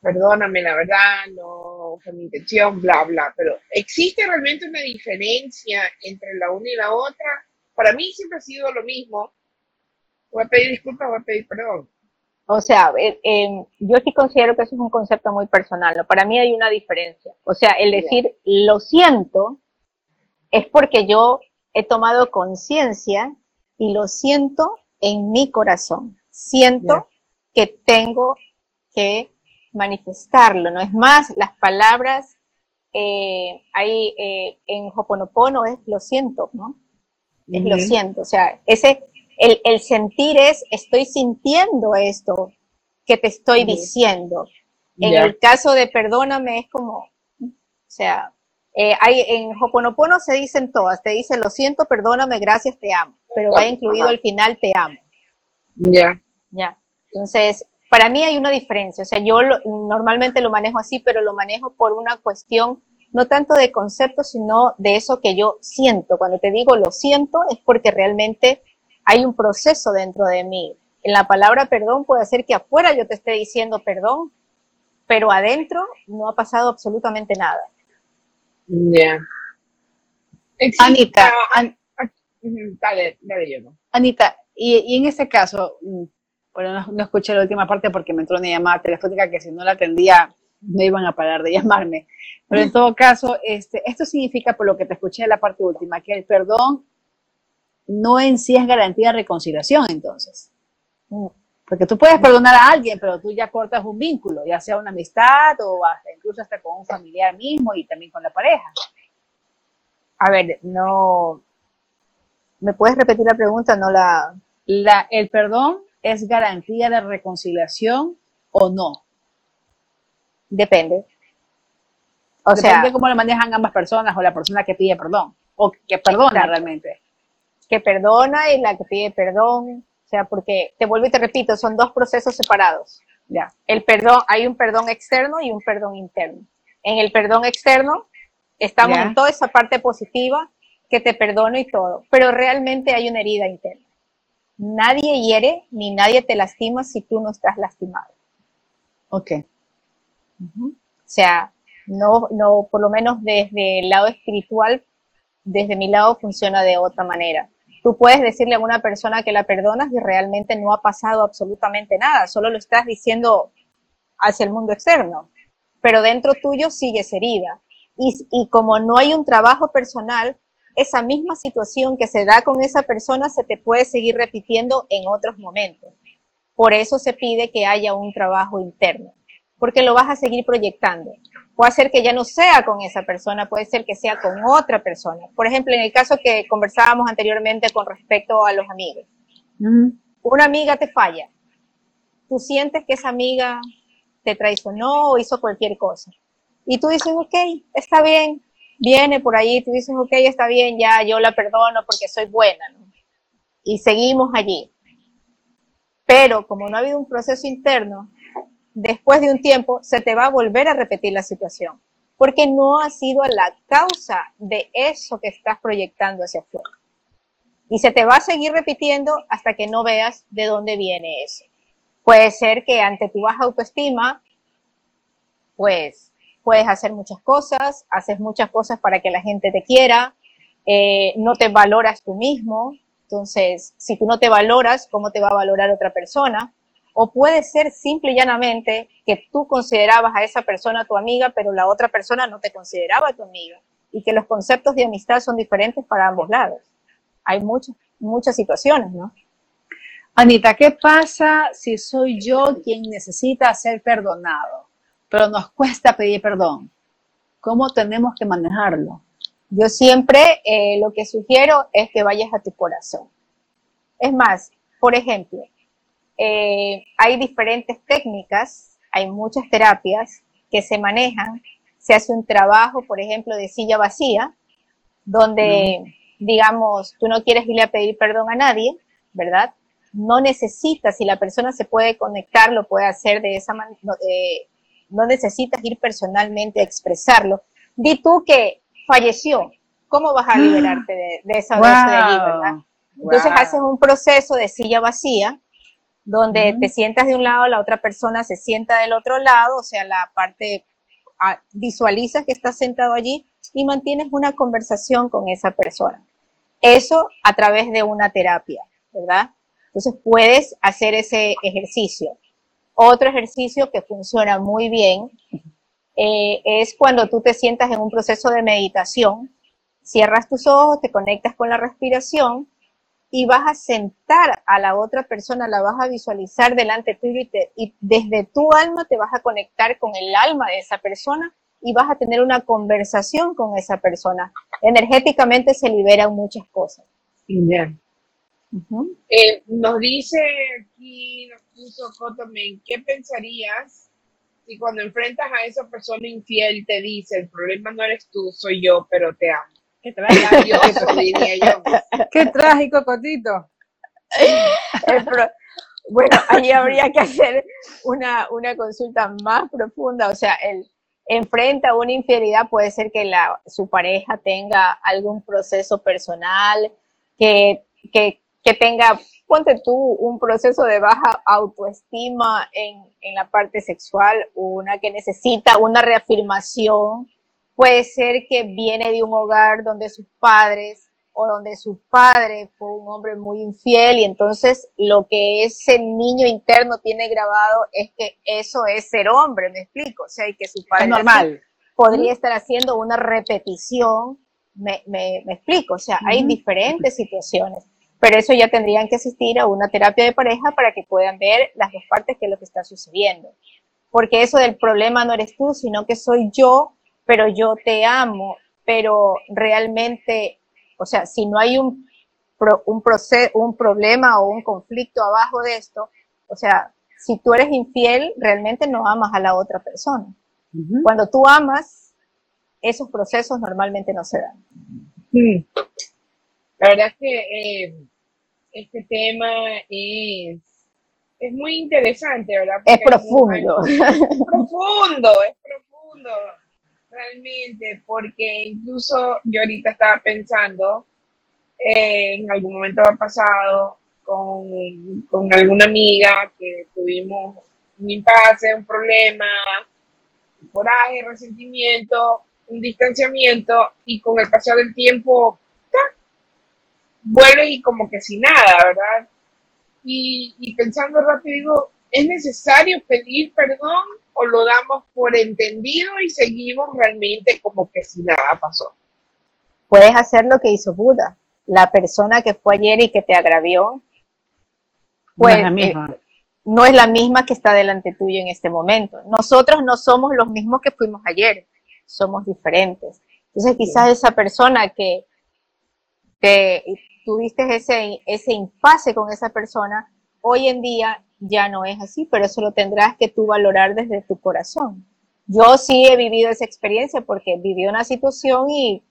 perdóname, la verdad, no fue mi intención, bla, bla. Pero ¿existe realmente una diferencia entre la una y la otra? Para mí siempre ha sido lo mismo. Voy a pedir disculpas, voy a pedir perdón. O sea, eh, eh, yo sí considero que eso es un concepto muy personal. ¿no? Para mí hay una diferencia. O sea, el decir lo siento es porque yo he tomado conciencia y lo siento en mi corazón. Siento que tengo que manifestarlo, ¿no? Es más, las palabras eh, ahí eh, en Hoponopono es lo siento, ¿no? Es lo siento, o sea, ese, el, el, sentir es, estoy sintiendo esto que te estoy diciendo. En el caso de perdóname es como, o sea, eh, hay, en Hoponopono se dicen todas, te dicen lo siento, perdóname, gracias, te amo, pero va incluido al final te amo. Ya. Ya. Entonces, para mí hay una diferencia. O sea, yo normalmente lo manejo así, pero lo manejo por una cuestión no tanto de concepto, sino de eso que yo siento. Cuando te digo lo siento, es porque realmente hay un proceso dentro de mí. En la palabra perdón puede ser que afuera yo te esté diciendo perdón, pero adentro no ha pasado absolutamente nada. Ya. Anita, dale, dale yo. Anita, y, en ese caso, mm, bueno, no, escuché la última parte porque me entró una llamada telefónica que si no la atendía no iban a parar de llamarme. Pero en todo caso, este, esto significa, por lo que te escuché en la parte última, que el perdón no en sí es garantía de reconciliación, entonces. Porque tú puedes perdonar a alguien, pero tú ya cortas un vínculo, ya sea una amistad o hasta, incluso hasta con un familiar mismo y también con la pareja. A ver, no. ¿Me puedes repetir la pregunta? No la. la ¿El perdón es garantía de reconciliación o no? Depende. O Depende de cómo lo manejan ambas personas o la persona que pide perdón o que perdona realmente. Que perdona y la que pide perdón sea, porque te vuelvo y te repito, son dos procesos separados. Ya. El perdón, hay un perdón externo y un perdón interno. En el perdón externo estamos en toda esa parte positiva que te perdono y todo, pero realmente hay una herida interna. Nadie hiere ni nadie te lastima si tú no estás lastimado. Ok. O sea, no, no, por lo menos desde el lado espiritual, desde mi lado funciona de otra manera. Tú puedes decirle a una persona que la perdonas y realmente no ha pasado absolutamente nada, solo lo estás diciendo hacia el mundo externo, pero dentro tuyo sigues herida. Y, y como no hay un trabajo personal, esa misma situación que se da con esa persona se te puede seguir repitiendo en otros momentos. Por eso se pide que haya un trabajo interno, porque lo vas a seguir proyectando. Puede ser que ya no sea con esa persona, puede ser que sea con otra persona. Por ejemplo, en el caso que conversábamos anteriormente con respecto a los amigos. Una amiga te falla. Tú sientes que esa amiga te traicionó o hizo cualquier cosa. Y tú dices, ok, está bien, viene por ahí, tú dices, ok, está bien, ya yo la perdono porque soy buena, Y seguimos allí. Pero como no ha habido un proceso interno, después de un tiempo se te va a volver a repetir la situación, porque no ha sido la causa de eso que estás proyectando hacia afuera. Y se te va a seguir repitiendo hasta que no veas de dónde viene eso. Puede ser que ante tu baja autoestima, pues puedes hacer muchas cosas, haces muchas cosas para que la gente te quiera, eh, no te valoras tú mismo. Entonces, si tú no te valoras, ¿cómo te va a valorar otra persona? O puede ser simple y llanamente que tú considerabas a esa persona tu amiga, pero la otra persona no te consideraba tu amiga. Y que los conceptos de amistad son diferentes para ambos lados. Hay muchas, muchas situaciones, ¿no? Anita, ¿qué pasa si soy yo quien necesita ser perdonado, pero nos cuesta pedir perdón? ¿Cómo tenemos que manejarlo? Yo siempre eh, lo que sugiero es que vayas a tu corazón. Es más, por ejemplo, eh, hay diferentes técnicas, hay muchas terapias que se manejan. Se hace un trabajo, por ejemplo, de silla vacía, donde, digamos, tú no quieres irle a pedir perdón a nadie, ¿verdad? No necesitas, si la persona se puede conectar, lo puede hacer de esa manera, eh, no necesitas ir personalmente a expresarlo. Di tú que falleció, ¿cómo vas a liberarte de, esa wow. de verdad? Entonces haces un proceso de silla vacía, donde te sientas de un lado, la otra persona se sienta del otro lado, o sea, la parte, ah, visualizas que estás sentado allí y mantienes una conversación con esa persona. Eso a través de una terapia, ¿verdad? Entonces puedes hacer ese ejercicio. Otro ejercicio que funciona muy bien eh, es cuando tú te sientas en un proceso de meditación, cierras tus ojos, te conectas con la respiración y vas a sentar a la otra persona, la vas a visualizar delante tuyo y, y desde tu alma te vas a conectar con el alma de esa persona y vas a tener una conversación con esa persona. Energéticamente se liberan muchas cosas. Bien. Eh, nos dice aquí, nos puso Cotomen, ¿qué pensarías si cuando enfrentas a esa persona infiel te dice, el problema no eres tú, soy yo, pero te amo? Qué trágico, Qué trágico, Cotito. bueno, ahí habría que hacer una, una consulta más profunda, o sea, el enfrenta una infidelidad puede ser que la, su pareja tenga algún proceso personal, que, que, que tenga, ponte tú, un proceso de baja autoestima en, en la parte sexual, una que necesita una reafirmación, puede ser que viene de un hogar donde sus padres o donde su padre fue un hombre muy infiel y entonces lo que ese niño interno tiene grabado es que eso es ser hombre, me explico, o sea, y que su padre normal. podría estar haciendo una repetición, me, me, me explico, o sea, hay diferentes situaciones, pero eso ya tendrían que asistir a una terapia de pareja para que puedan ver las dos partes que es lo que está sucediendo. Porque eso del problema no eres tú, sino que soy yo, pero yo te amo, pero realmente o sea, si no hay un, un, proceso, un problema o un conflicto abajo de esto, o sea, si tú eres infiel, realmente no amas a la otra persona. Cuando tú amas, esos procesos normalmente no se dan. La verdad es que eh, este tema es, es, muy interesante, ¿verdad? es profundo. es profundo, es profundo realmente, porque incluso yo ahorita estaba pensando, eh, en algún momento pasado con, con alguna amiga que tuvimos un impasse, un problema, coraje, resentimiento, un distanciamiento y con el pasar del tiempo vuelve y como que sin nada, ¿verdad? Y, y pensando rápido digo, ¿es necesario pedir perdón o lo damos por entendido y seguimos realmente como que si nada pasó. Puedes hacer lo que hizo Buda. La persona que fue ayer y que te agravió, pues, no es la misma, eh, no es la misma que está delante tuyo en este momento. Nosotros no somos los mismos que fuimos ayer, somos diferentes. Entonces quizás esa persona que, que tuviste ese, ese impasse con esa persona, hoy en día ya no es así, pero eso lo tendrás que tú valorar desde tu corazón. Yo sí he vivido esa experiencia porque viví una situación y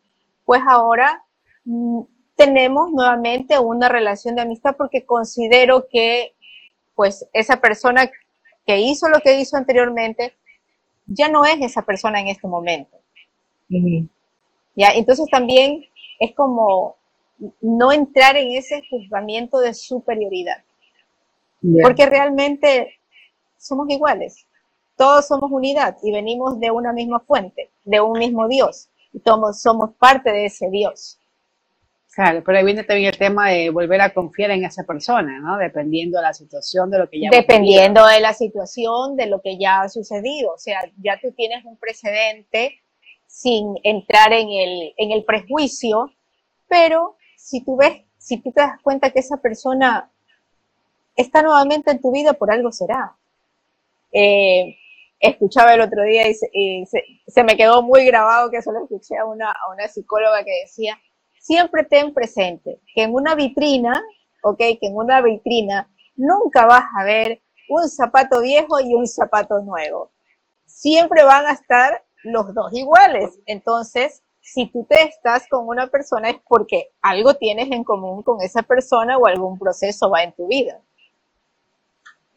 pues ahora mm, tenemos nuevamente una relación de amistad porque considero que pues esa persona que hizo lo que hizo anteriormente ya no es esa persona en este momento. Ya, entonces también es como no entrar en ese juzgamiento de superioridad. Porque realmente somos iguales. Todos somos unidad y venimos de una misma fuente, de un mismo Dios. Y todos somos parte de ese Dios. Claro, pero ahí viene también el tema de volver a confiar en esa persona, ¿no? Dependiendo de la situación, de lo que ya Dependiendo de la situación, de lo que ya ha sucedido. O sea, ya tú tienes un precedente sin entrar en el, en el prejuicio, pero si tú ves, si tú te das cuenta que esa persona está nuevamente en tu vida, por algo será. Eh, escuchaba el otro día y, se, me quedó muy grabado que solo escuché a una, a una psicóloga que decía, siempre ten presente que en una vitrina, ok, que en una vitrina nunca vas a ver un zapato viejo y un zapato nuevo. Siempre van a estar los dos iguales. Entonces, si tú te estás con una persona es porque algo tienes en común con esa persona o algún proceso va en tu vida.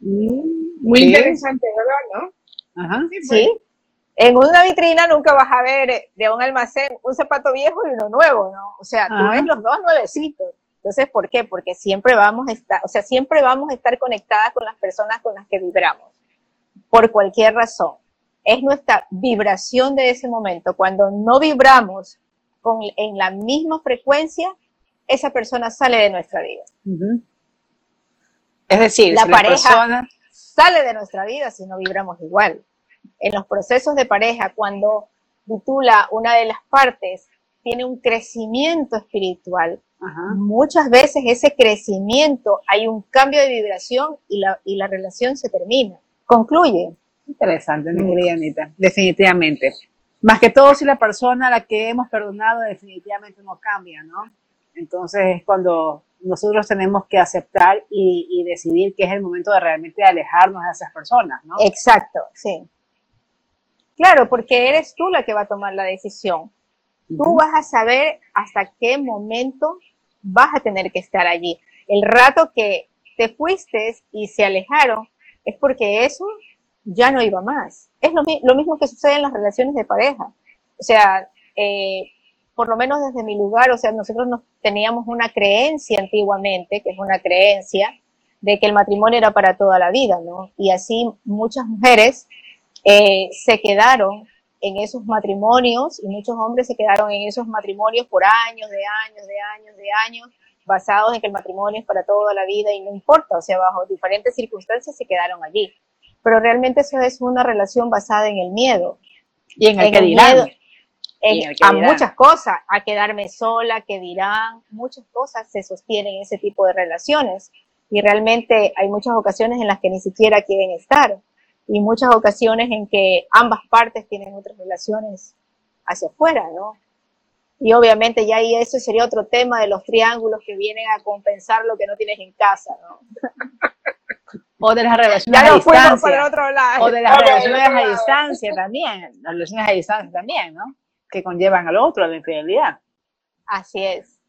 Mm, muy interesante, ¿verdad? ¿No? Ajá. Sí, pues. En una vitrina nunca vas a ver de un almacén un zapato viejo y uno nuevo, ¿no? O sea, tú ves los dos nuevecitos. Entonces, ¿por qué? Porque siempre vamos a estar, o sea, siempre vamos a estar conectadas con las personas con las que vibramos. Por cualquier razón. Es nuestra vibración de ese momento. Cuando no vibramos con, en la misma frecuencia, esa persona sale de nuestra vida. Es decir, la pareja sale de nuestra vida si no vibramos igual. En los procesos de pareja, cuando titula una de las partes tiene un crecimiento espiritual, muchas veces ese crecimiento hay un cambio de vibración y la, y la relación se termina, concluye. Interesante, mi querida Anita, definitivamente. Más que todo si la persona a la que hemos perdonado definitivamente no cambia, ¿no? Entonces es cuando nosotros tenemos que aceptar y, decidir que es el momento de realmente alejarnos de esas personas, ¿no? Exacto, sí. Claro, porque eres tú la que va a tomar la decisión. Tú vas a saber hasta qué momento vas a tener que estar allí. El rato que, te fuiste y se alejaron, es porque eso ya no iba más. Es lo, lo mismo que sucede en las relaciones de pareja. O sea, eh, por lo menos desde mi lugar, o sea, nosotros nos teníamos una creencia antiguamente, que es una creencia, de que el matrimonio era para toda la vida, ¿no? Y así muchas mujeres eh, se quedaron en esos matrimonios y muchos hombres se quedaron en esos matrimonios por años, de años, de años, de años, basados en que el matrimonio es para toda la vida y no importa, o sea, bajo diferentes circunstancias se quedaron allí. Pero realmente eso es una relación basada en el miedo. Y en el que dirán. A muchas cosas, a quedarme sola, que dirán, muchas cosas se sostienen en ese tipo de relaciones. Y realmente hay muchas ocasiones en las que ni siquiera quieren estar. Y muchas ocasiones en que ambas partes tienen otras relaciones hacia afuera, ¿no? Y obviamente ya ahí eso sería otro tema de los triángulos que vienen a compensar lo que no tienes en casa, ¿no? O de las relaciones a distancia. O de las relaciones a distancia también. Las relaciones a distancia también, ¿no? Que conllevan al otro, a la infidelidad. Así es.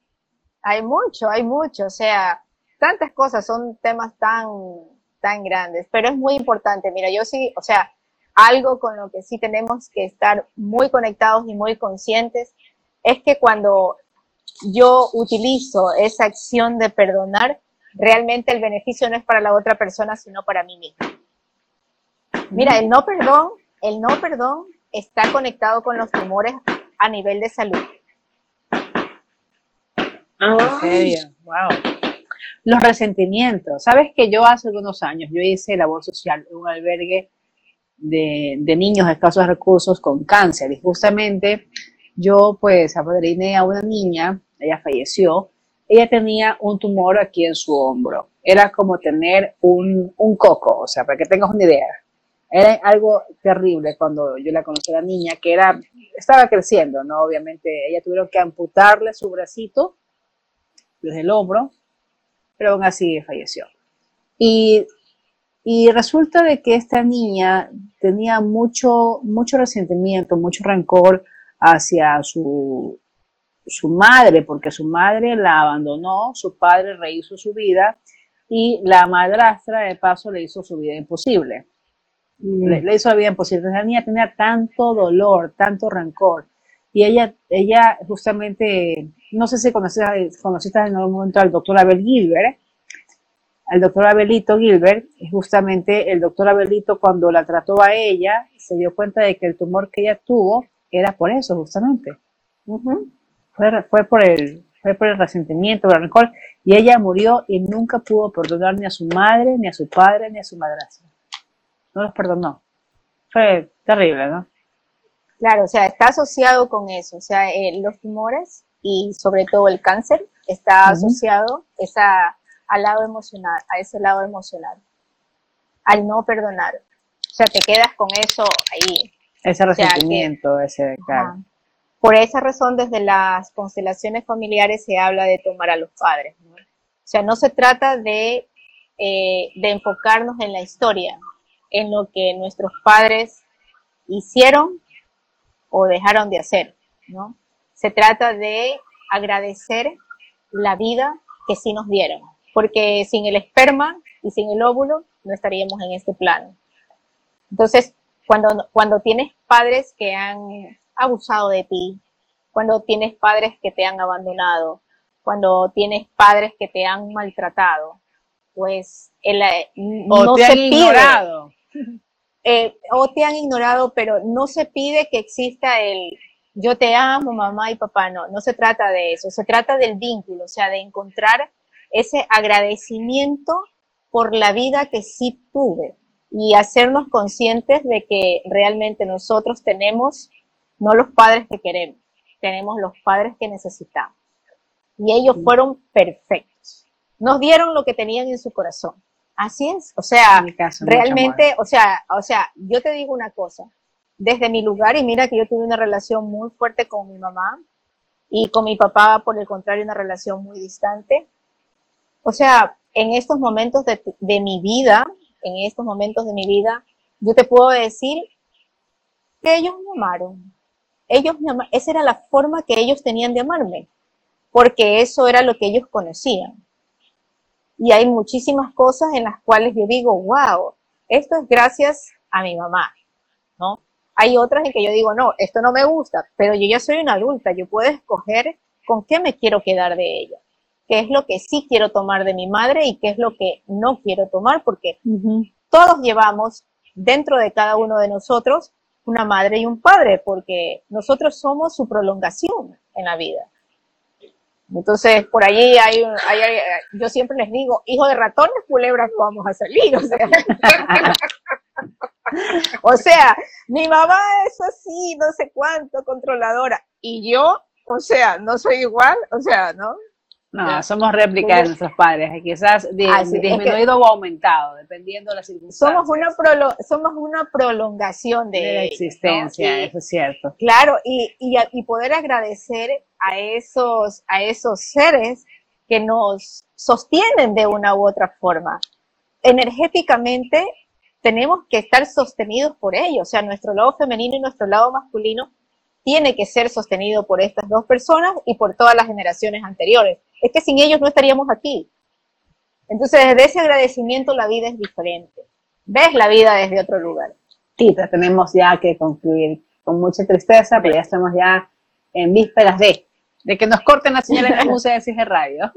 Hay mucho, hay mucho. O sea, tantas cosas, son temas tan, tan grandes. Pero es muy importante. Mira, yo sí, o sea, algo con lo que sí tenemos que estar muy conectados y muy conscientes es que cuando yo utilizo esa acción de perdonar, realmente el beneficio no es para la otra persona, sino para mí mismo. Mira, el no perdón, el no perdón está conectado con los tumores a nivel de salud. Ah, wow. Los resentimientos. Sabes que yo hace algunos años, yo hice labor social en un albergue de, de niños de escasos recursos con cáncer y justamente yo pues apadriné a una niña, ella falleció, ella tenía un tumor aquí en su hombro. Era como tener un, coco, o sea, para que tengas una idea. Era algo terrible cuando yo la conocí a la niña, que era, estaba creciendo, ¿no? Obviamente, ella tuvieron que amputarle su bracito desde el hombro, pero aún así falleció. Y, y resulta de que esta niña tenía mucho, mucho resentimiento, mucho rencor hacia su, su madre, porque su madre la abandonó, su padre rehizo su vida y la madrastra de paso le hizo su vida imposible. Mm. Le, hizo la vida imposible. La niña tenía tanto dolor, tanto rencor. Y ella, ella justamente, no sé si conociste, conociste en algún momento al doctor Abel Gilbert, al doctor Abelito Gilbert, justamente el doctor Abelito cuando la trató a ella, se dio cuenta de que el tumor que ella tuvo era por eso, justamente. fue, fue, por el, fue por el resentimiento, por el rencor, y ella murió y nunca pudo perdonar ni a su madre, ni a su padre, ni a su madrastra. No los perdonó. Fue terrible, ¿no? Claro, o sea, está asociado con eso, o sea, eh, los tumores y sobre todo el cáncer está asociado esa, al lado emocional, a ese lado emocional, al no perdonar. O sea, te quedas con eso ahí, ese resentimiento, ese, claro. Por esa razón, desde las constelaciones familiares se habla de tomar a los padres. O sea, no se trata de, eh, de enfocarnos en la historia, en lo que nuestros padres hicieron o dejaron de hacer, ¿no? Se trata de agradecer la vida que sí nos dieron, porque sin el esperma y sin el óvulo no estaríamos en este plano. Entonces, cuando, cuando tienes padres que han abusado de ti, cuando tienes padres que te han abandonado, cuando tienes padres que te han maltratado, pues el, eh, no se ignorado. Eh, o te han ignorado, pero no se pide que exista el yo te amo, mamá y papá, no, no se trata de eso, se trata del vínculo, o sea, de encontrar ese agradecimiento por la vida que sí tuve, y hacernos conscientes de que realmente nosotros tenemos no los padres que queremos, tenemos los padres que necesitamos. Y ellos fueron perfectos. Nos dieron lo que tenían en su corazón. Así es. O sea, realmente, o sea, o sea, yo te digo una cosa. Desde mi lugar, y mira que yo tuve una relación muy fuerte con mi mamá y con mi papá, por el contrario, una relación muy distante. O sea, en estos momentos de, de mi vida, en estos momentos de mi vida, yo te puedo decir que ellos me amaron. Ellos me amaron. Esa era la forma que ellos tenían de amarme, porque eso era lo que ellos conocían. Y hay muchísimas cosas en las cuales yo digo, wow, esto es gracias a mi mamá, ¿no? Hay otras en que yo digo, no, esto no me gusta, pero yo ya soy una adulta, yo puedo escoger con qué me quiero quedar de ella, qué es lo que sí quiero tomar de mi madre y qué es lo que no quiero tomar, porque todos llevamos dentro de cada uno de nosotros una madre y un padre, porque nosotros somos su prolongación en la vida. Entonces, por allí hay, hay, yo siempre les digo, hijo de ratones, culebras, vamos a salir. O sea, o sea, mi mamá es así, no sé cuánto, controladora. Y yo, o sea, no soy igual, o sea, ¿no? No, somos réplicas de nuestros padres, quizás disminuido o aumentado, dependiendo de las circunstancias. Somos una, somos una prolongación de, la existencia, eso es cierto. Claro, y, y, y, poder agradecer a esos, a esos seres que nos sostienen de una u otra forma. Energéticamente tenemos que estar sostenidos por ellos, o sea, nuestro lado femenino y nuestro lado masculino tiene que ser sostenido por estas dos personas y por todas las generaciones anteriores. Es que sin ellos no estaríamos aquí. Entonces, desde ese agradecimiento la vida es diferente. Ves la vida desde otro lugar. Tita, tenemos ya que concluir con mucha tristeza, pero ya estamos ya en vísperas de, de que nos corten la señal en la música de CG Radio.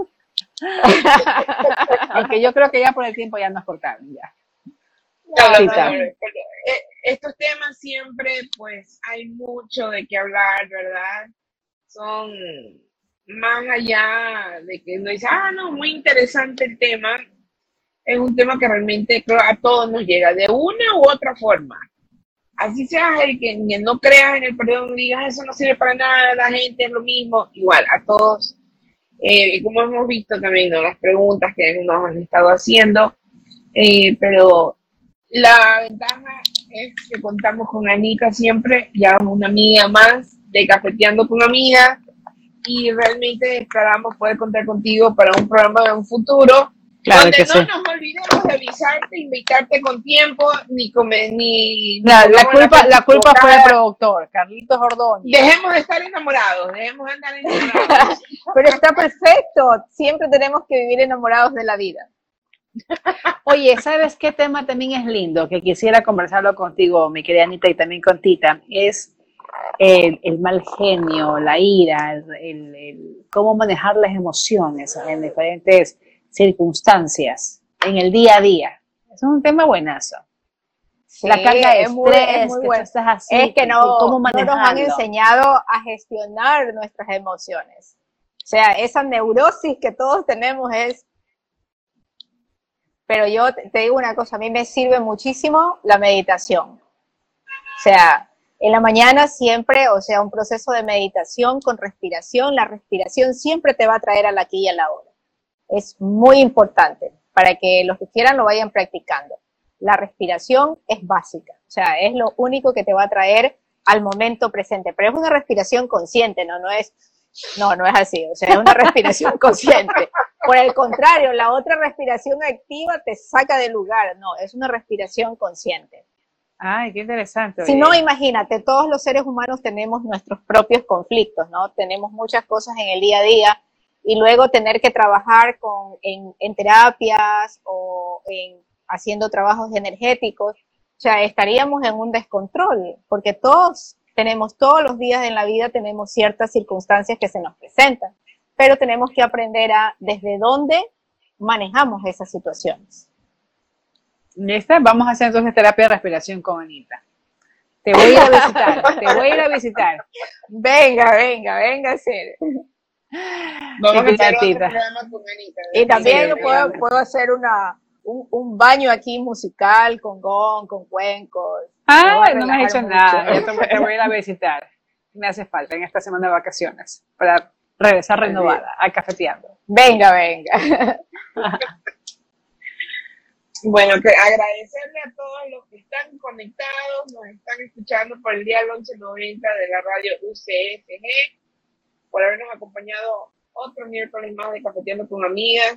Aunque yo creo que ya por el tiempo ya nos cortaron, ya. Eh, estos temas siempre, pues, hay mucho de qué hablar, ¿verdad? Son más allá de que uno dice, ah, no, muy interesante el tema. Es un tema que realmente a todos nos llega de una u otra forma. Así sea el que no creas en el perdón, digas eso no sirve para nada, la gente es lo mismo, igual a todos. Eh, como hemos visto también, ¿no? las preguntas que nos han estado haciendo, eh, pero la ventaja es que contamos con Anika siempre, ya una amiga más de Cafeteando con Amigas, y realmente esperamos poder contar contigo para un programa de un futuro. Claro donde no nos olvidemos de avisarte, invitarte con tiempo, ni comer, ni... la, culpa, la culpa fue del productor, Carlitos Ordóñez. Dejemos de estar enamorados, dejemos de estar enamorados. Pero está perfecto, siempre tenemos que vivir enamorados de la vida. Oye, ¿sabes qué tema también es lindo? Que quisiera conversarlo contigo, mi querida Anita, y también con Tita. Es el, mal genio, la ira, el, cómo manejar las emociones en diferentes circunstancias, en el día a día. Es un tema buenazo. la carga de estrés, que es que no, ¿cómo no nos han enseñado a gestionar nuestras emociones. O sea, esa neurosis que todos tenemos es pero yo te digo una cosa, a mí me sirve muchísimo la meditación. O sea, en la mañana siempre, o sea, un proceso de meditación con respiración, la respiración siempre te va a traer a la aquí y a la hora. Es muy importante para que los que quieran lo vayan practicando. La respiración es básica, o sea, es lo único que te va a traer al momento presente, pero es una respiración consciente, ¿no? No es no, no es así, o sea, es una respiración consciente. Por el contrario, la otra respiración activa te saca del lugar, no, es una respiración consciente. Ay, qué interesante. Si no, imagínate, todos los seres humanos tenemos nuestros propios conflictos, ¿no? Tenemos muchas cosas en el día a día y luego tener que trabajar con, en, en terapias o en, haciendo trabajos energéticos, o sea, estaríamos en un descontrol, porque todos tenemos todos los días en la vida, tenemos ciertas circunstancias que se nos presentan, pero tenemos que aprender a desde dónde manejamos esas situaciones. ¿Lista? Vamos a hacer entonces terapia de respiración con Anita. Te voy a ir a visitar, te voy a ir a visitar. Venga, venga, venga a hacer. Vamos a hacer otro programa con Anita. Y también puedo, puedo hacer una, un, baño aquí musical con gong, con cuencos. Ah, no me has hecho nada. Yo te voy a ir a visitar. Me hace falta en esta semana de vacaciones para regresar renovada a cafeteando. Venga, venga. Bueno, que agradecerle a todos los que están conectados, nos están escuchando por el día 1190 de la radio UCSG, por habernos acompañado otro miércoles más de Cafeteando con Amigas.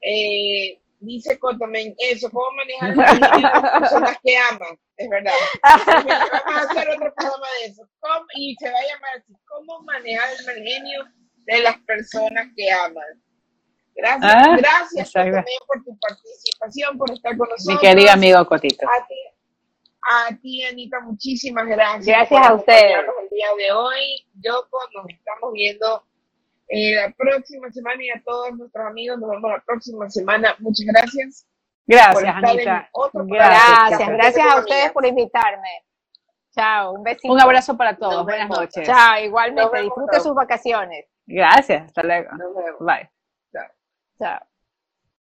Eh, dice Cotomen eso, cómo manejar las personas que aman, es verdad. Vamos a hacer otro programa de eso. y se va a llamar así, cómo manejar el mal genio de las personas que aman. Gracias, Ah, gracias también por tu participación, por estar con nosotros. Mi querido amigo Cotito. A ti, a ti, Anita, muchísimas gracias. Gracias a ustedes. El día de hoy, Yoko, nos estamos viendo eh, la próxima semana y a todos nuestros amigos nos vemos la próxima semana. Muchas gracias. Gracias, Anita. Gracias. Gracias, a ustedes por invitarme. Chao, un besito. Un abrazo para todos. Buenas noches. Chao, igualmente. Disfrute sus vacaciones. Gracias. Hasta luego. Nos vemos. Bye. Chao. Chao.